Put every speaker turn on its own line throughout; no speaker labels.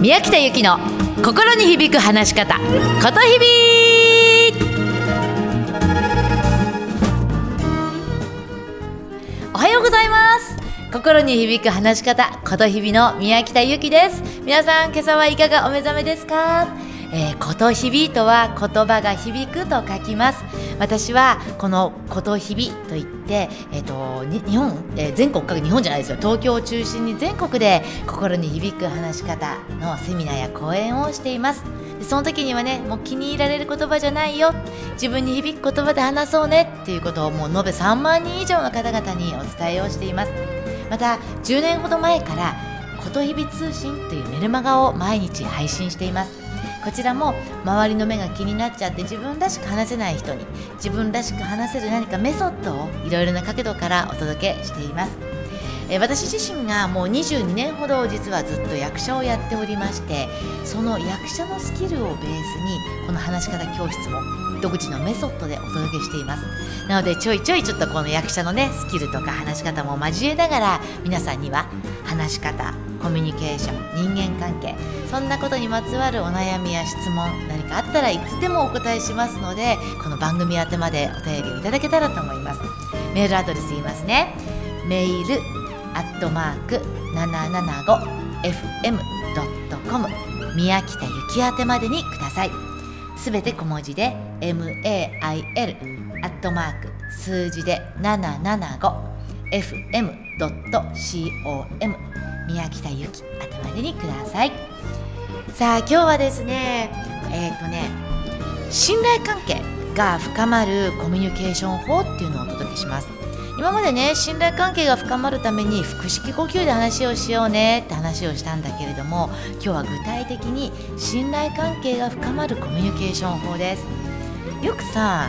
宮北由紀の心に響く話し方ことひびおはようございます。心に響く話し方ことひびの宮北由紀です。皆さん今朝はいかがお目覚めですか？えー、ことひびとは言葉が響くと書きます。私はこのことひびといって、えーと、日本、えー、全国各日本じゃないですよ。東京を中心に全国で心に響く話し方のセミナーや講演をしています。その時にはねもう気に入られる言葉じゃないよ。自分に響く言葉で話そうね。っていうことをもう延べ3万人以上の方々にお伝えをしています。また10年ほど前からことひび通信というメルマガを毎日配信しています。こちらも周りの目が気になっちゃって自分らしく話せない人に自分らしく話せる何かメソッドをいろいろな角度からお届けしています。え私自身がもう22年ほど実はずっと役者をやっておりましてその役者のスキルをベースにこの話し方教室も独自のメソッドでお届けしています。なのでちょいちょいちょっとこの役者のねスキルとか話し方も交えながら皆さんには話し方コミュニケーション人間関係。そんなことにまつわるお悩みや質問何かあったらいつでもお答えしますのでこの番組宛てまでお便りをいただけたらと思います。メールアドレス言いますね。メールアットマーク 775fm.com 宮北ゆき宛てまでにください。すべて小文字で mail アットマーク数字で 775fm.com 宮北ゆき宛までにください。さあ今日はですねえっ、ー、とね信頼関係が深まるコミュニケーション法っていうのをお届けします。今までね信頼関係が深まるために腹式呼吸で話をしようねって話をしたんだけれども今日は具体的に信頼関係が深まるコミュニケーション法です。よくさ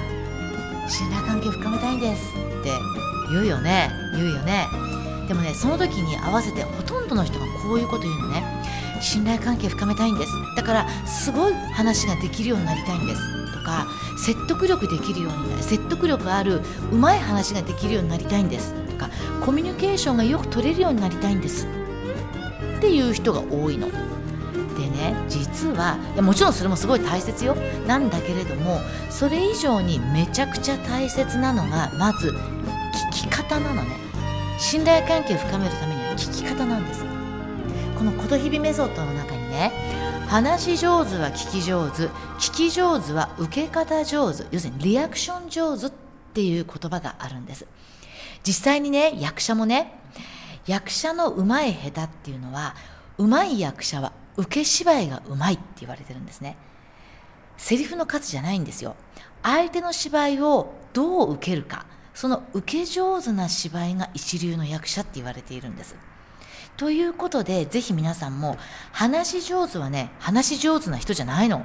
信頼関係深めたいんですって言うよね言うよね。でもねその時に合わせてほとんどの人がこういうこと言うのね。信頼関係深めたいんです。だからすごい話ができるようになりたいんです。とか説得力できるようになる。説得力あるうまい話ができるようになりたいんです。とかコミュニケーションがよく取れるようになりたいんです。っていう人が多いの。でね実はいやもちろんそれもすごい大切よ。なんだけれどもそれ以上にめちゃくちゃ大切なのがまず聞き方なのね。信頼関係を深めるためには聞き方なの。琴日々メソッドの中にね話し上手は聞き上手聞き上手は受け方上手要するにリアクション上手っていう言葉があるんです。実際にね役者もね役者のうまい下手っていうのはうまい役者は受け芝居がうまいって言われてるんですね。セリフの数じゃないんですよ。相手の芝居をどう受けるかその受け上手な芝居が一流の役者って言われているんです。ということで、ぜひ皆さんも、話し上手はね、話し上手な人じゃないの。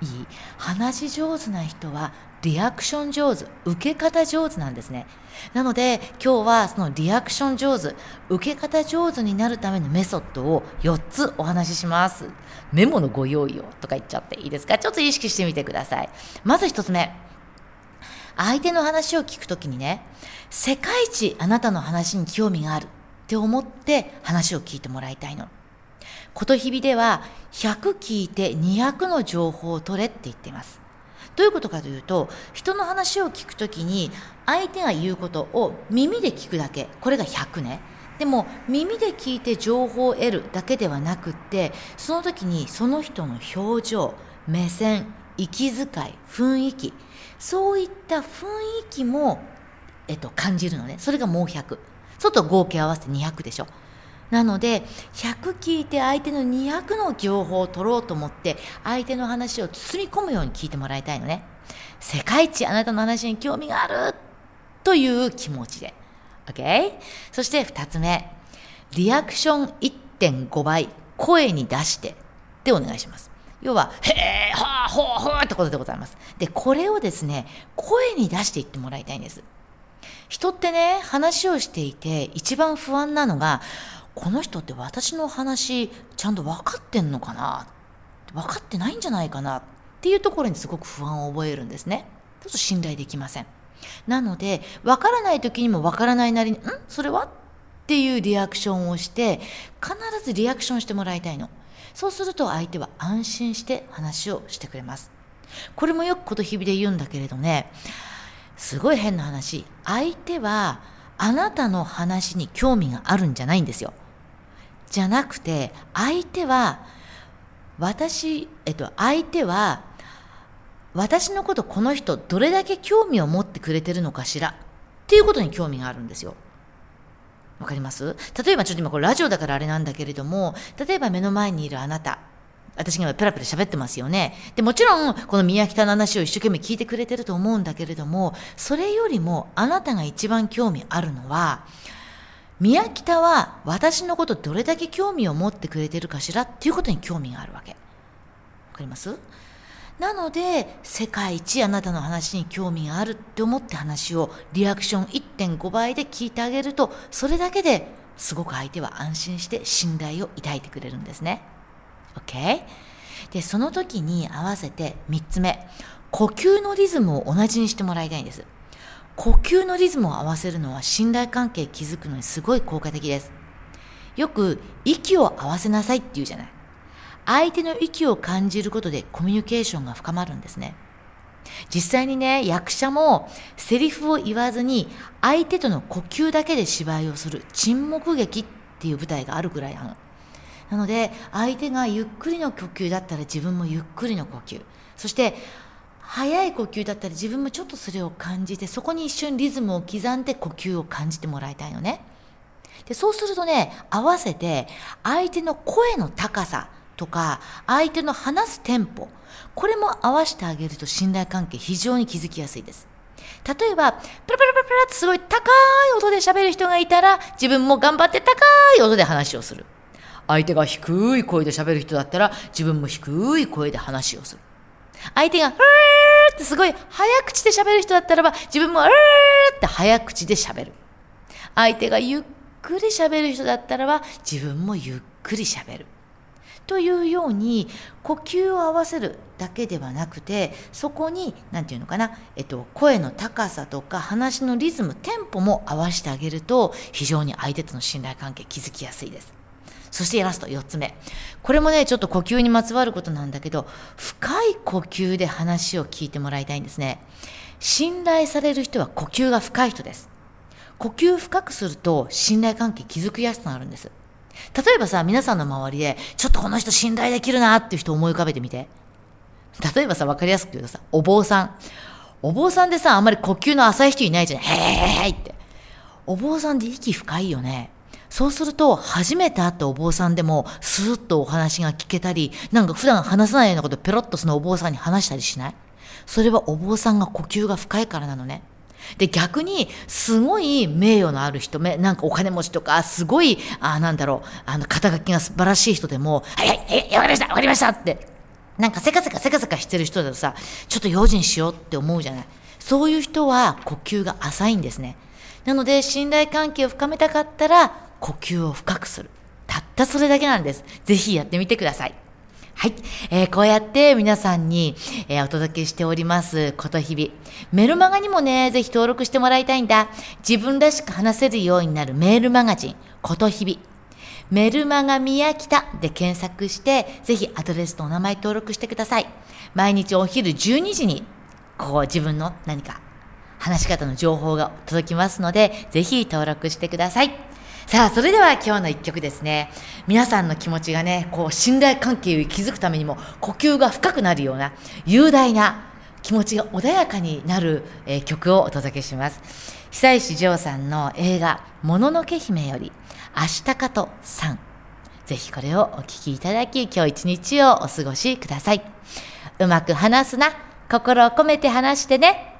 いい話し上手な人は、リアクション上手、受け方上手なんですね。なので、今日はそのリアクション上手、受け方上手になるためのメソッドを4つお話しします。メモのご用意をとか言っちゃっていいですか？ちょっと意識してみてください。まず1つ目。相手の話を聞くときにね、世界一あなたの話に興味がある。って思って話を聞いてもらいたいの。ことひびでは100聞いて200の情報を取れって言っています。どういうことかというと人の話を聞くときに相手が言うことを耳で聞くだけこれが100ねでも耳で聞いて情報を得るだけではなくってその時にその人の表情目線息遣い雰囲気そういった雰囲気も、えっと、感じるのねそれがもう100そうと合計合わせて200でしょ。なので100聞いて相手の200の情報を取ろうと思って相手の話を包み込むように聞いてもらいたいのね。世界一あなたの話に興味があるという気持ちで。OK? そして2つ目。リアクション1.5倍声に出してでお願いします。要は、へえ、はあ、ほうほうってことでございます。で、これをですね、声に出していってもらいたいんです。人ってね、話をしていて一番不安なのが、この人って私の話ちゃんと分かってんのかな？分かってないんじゃないかな？っていうところにすごく不安を覚えるんですね。ちょっと信頼できません。なので、分からない時にも分からないなりに、ん？それは？っていうリアクションをして、必ずリアクションしてもらいたいの。そうすると相手は安心して話をしてくれますこれもよくこと日々で言うんだけれどねすごい変な話。相手はあなたの話に興味があるんじゃないんですよ。じゃなくて相手は私えっと相手は私のことこの人どれだけ興味を持ってくれてるのかしら？っていうことに興味があるんですよ。わかります？例えばちょっと今これラジオだからあれなんだけれども、例えば目の前にいるあなた、私が今ペラペラ喋ってますよね。で、もちろんこの宮北の話を一生懸命聞いてくれてると思うんだけれども、それよりもあなたが一番興味あるのは、宮北は私のことどれだけ興味を持ってくれてるかしらっていうことに興味があるわけ。わかります？なので世界一あなたの話に興味があるって思って話をリアクション1.5倍で聞いてあげるとそれだけですごく相手は安心して信頼を抱いてくれるんですね。OK? でその時に合わせて3つ目呼吸のリズムを同じにしてもらいたいんです。呼吸のリズムを合わせるのは信頼関係築くのにすごい効果的です。よく息を合わせなさいって言うじゃない。相手の息を感じることでコミュニケーションが深まるんですね。実際にね、役者もセリフを言わずに相手との呼吸だけで芝居をする沈黙劇っていう舞台があるぐらいある。なので、相手がゆっくりの呼吸だったら自分もゆっくりの呼吸。そして、速い呼吸だったら自分もちょっとそれを感じて、そこに一瞬リズムを刻んで呼吸を感じてもらいたいのね。でそうするとね、合わせて相手の声の高さ、とか相手の話すテンポこれも合わせてあげると信頼関係非常に築きやすいです例えばプラプラプラプラってすごい高い音で喋る人がいたら自分も頑張って高い音で話をする相手が低い声で喋る人だったら自分も低い声で話をする。相手が「うー」ってすごい早口で喋る人だったらば自分も「うー」って早口で喋る。相手がゆっくり喋る人だったらば自分もゆっくり喋る。というように呼吸を合わせるだけではなくてそこに何て言うのかな、えっと、声の高さとか話のリズムテンポも合わせてあげると非常に相手との信頼関係築きやすいです。そしてラスト4つ目。これもね、ちょっと呼吸にまつわることなんだけど、深い呼吸で話を聞いてもらいたいんですね。信頼される人は呼吸が深い人です。呼吸深くすると信頼関係築きやすくなるんです。例えばさ、皆さんの周りで、ちょっとこの人信頼できるなっていう人を思い浮かべてみて。例えばさ、わかりやすく言うとさ、お坊さん。お坊さんでさ、あんまり呼吸の浅い人いないじゃん。へーへーって。お坊さんで息深いよね。そうすると、初めて会ったお坊さんでも、スーッとお話が聞けたり、なんか普段話さないようなことペロッとそのお坊さんに話したりしない？それはお坊さんが呼吸が深いからなのね。で、逆に、すごい名誉のある人、なんかお金持ちとか、すごい、あなんだろう、あの、肩書きが素晴らしい人でも、はいはい、はい、わかりました、わかりましたって、なんかせかせかせかせかしてる人だとさ、ちょっと用心しようって思うじゃない？そういう人は呼吸が浅いんですね。なので、信頼関係を深めたかったら、呼吸を深くする。たったそれだけなんです。ぜひやってみてください。はい。えー、こうやって皆さんに、えー、お届けしております、こと日々。メルマガにもね、ぜひ登録してもらいたいんだ。自分らしく話せるようになるメールマガジン、こと日々。メルマガ宮北で検索して、ぜひアドレスとお名前登録してください。毎日お昼12時に、こう自分の何か話し方の情報が届きますので、ぜひ登録してください。さあ、それでは今日の一曲ですね。皆さんの気持ちがね、こう、信頼関係を築くためにも、呼吸が深くなるような、雄大な気持ちが穏やかになる、えー、曲をお届けします。久石譲さんの映画、もののけ姫より、明日かとさん。ぜひこれをお聴きいただき、今日一日をお過ごしください。うまく話すな。心を込めて話してね。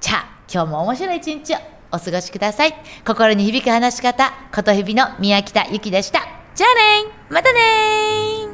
じゃあ、今日も面白い一日をお過ごしください。心に響く話し方、ことひびの宮北ゆきでした。じゃあねまたね